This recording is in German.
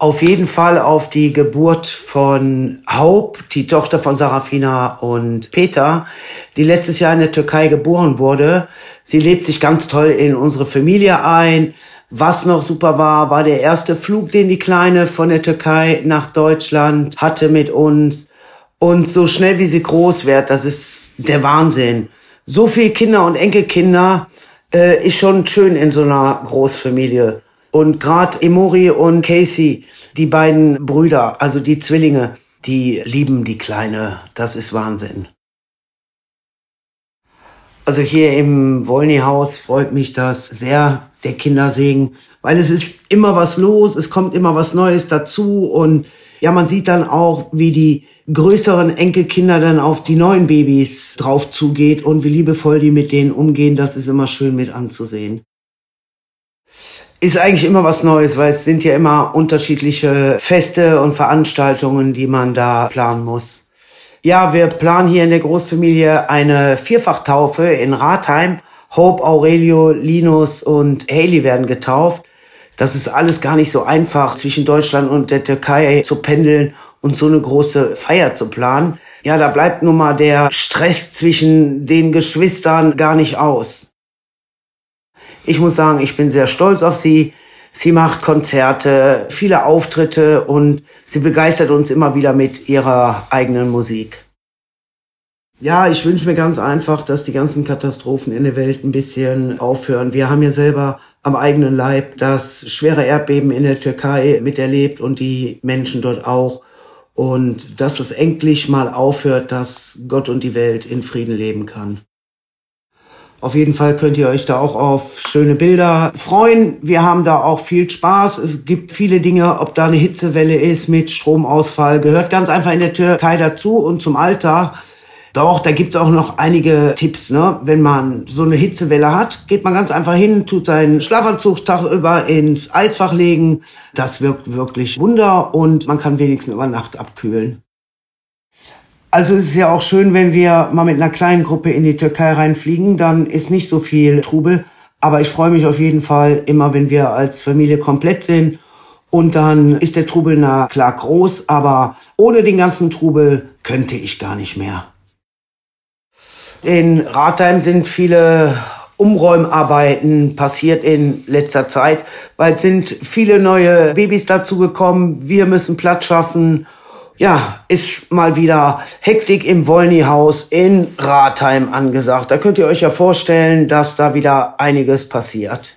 Auf jeden Fall auf die Geburt von Haub, die Tochter von Sarafina und Peter, die letztes Jahr in der Türkei geboren wurde. Sie lebt sich ganz toll in unsere Familie ein. Was noch super war, war der erste Flug, den die Kleine von der Türkei nach Deutschland hatte mit uns. Und so schnell wie sie groß wird, das ist der Wahnsinn. So viele Kinder und Enkelkinder äh, ist schon schön in so einer Großfamilie. Und gerade Emori und Casey, die beiden Brüder, also die Zwillinge, die lieben die Kleine. Das ist Wahnsinn. Also hier im Wollny-Haus freut mich das sehr, der Kindersegen, weil es ist immer was los, es kommt immer was Neues dazu und ja, man sieht dann auch, wie die größeren Enkelkinder dann auf die neuen Babys drauf zugeht und wie liebevoll die mit denen umgehen. Das ist immer schön mit anzusehen ist eigentlich immer was Neues, weil es sind ja immer unterschiedliche Feste und Veranstaltungen, die man da planen muss. Ja, wir planen hier in der Großfamilie eine Vierfachtaufe in Ratheim. Hope, Aurelio, Linus und Haley werden getauft. Das ist alles gar nicht so einfach, zwischen Deutschland und der Türkei zu pendeln und so eine große Feier zu planen. Ja, da bleibt nun mal der Stress zwischen den Geschwistern gar nicht aus. Ich muss sagen, ich bin sehr stolz auf sie. Sie macht Konzerte, viele Auftritte und sie begeistert uns immer wieder mit ihrer eigenen Musik. Ja, ich wünsche mir ganz einfach, dass die ganzen Katastrophen in der Welt ein bisschen aufhören. Wir haben ja selber am eigenen Leib das schwere Erdbeben in der Türkei miterlebt und die Menschen dort auch. Und dass es endlich mal aufhört, dass Gott und die Welt in Frieden leben kann. Auf jeden Fall könnt ihr euch da auch auf schöne Bilder freuen. Wir haben da auch viel Spaß. Es gibt viele Dinge, ob da eine Hitzewelle ist mit Stromausfall, gehört ganz einfach in der Türkei dazu und zum Alltag. Doch, da gibt es auch noch einige Tipps. Ne? Wenn man so eine Hitzewelle hat, geht man ganz einfach hin, tut seinen Schlafanzug über ins Eisfach legen. Das wirkt wirklich Wunder und man kann wenigstens über Nacht abkühlen. Also es ist ja auch schön, wenn wir mal mit einer kleinen Gruppe in die Türkei reinfliegen, dann ist nicht so viel Trubel. Aber ich freue mich auf jeden Fall immer, wenn wir als Familie komplett sind. Und dann ist der Trubel na klar groß, aber ohne den ganzen Trubel könnte ich gar nicht mehr. In Ratheim sind viele Umräumarbeiten passiert in letzter Zeit, weil es sind viele neue Babys dazugekommen. Wir müssen Platz schaffen ja, ist mal wieder Hektik im Wollny-Haus in Ratheim angesagt. Da könnt ihr euch ja vorstellen, dass da wieder einiges passiert.